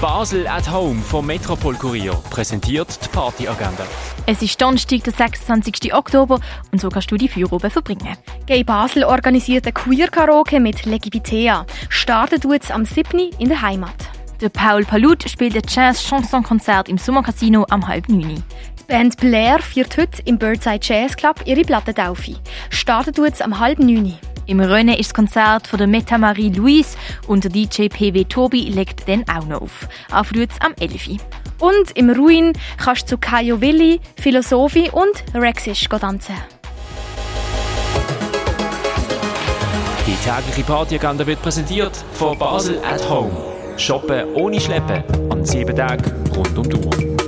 Basel at Home vom Metropol Kurier präsentiert die Partyagenda. Es ist Donnerstag, der 26. Oktober und so kannst du die Feierabend verbringen. Gay Basel organisiert ein Queer-Karaoke mit Legibitea. Startet jetzt am 7. in der Heimat. Der Paul Palut spielt ein Jazz-Chanson-Konzert im Sommercasino am halb neun. Die Band Blair führt heute im Birdside Jazz Club ihre Plattentaufe. Startet jetzt am halb neun. Im Rennen ist das Konzert von der Meta Marie Louise und der DJ PW Tobi legt dann auch noch auf. Auf am 11. Und im Ruin kannst du zu Kajo Willi, Philosophie und Rexish tanzen. Die tägliche Partyagenda wird präsentiert von Basel at Home. Shoppen ohne Schleppen an sieben Tagen rund um die Uhr.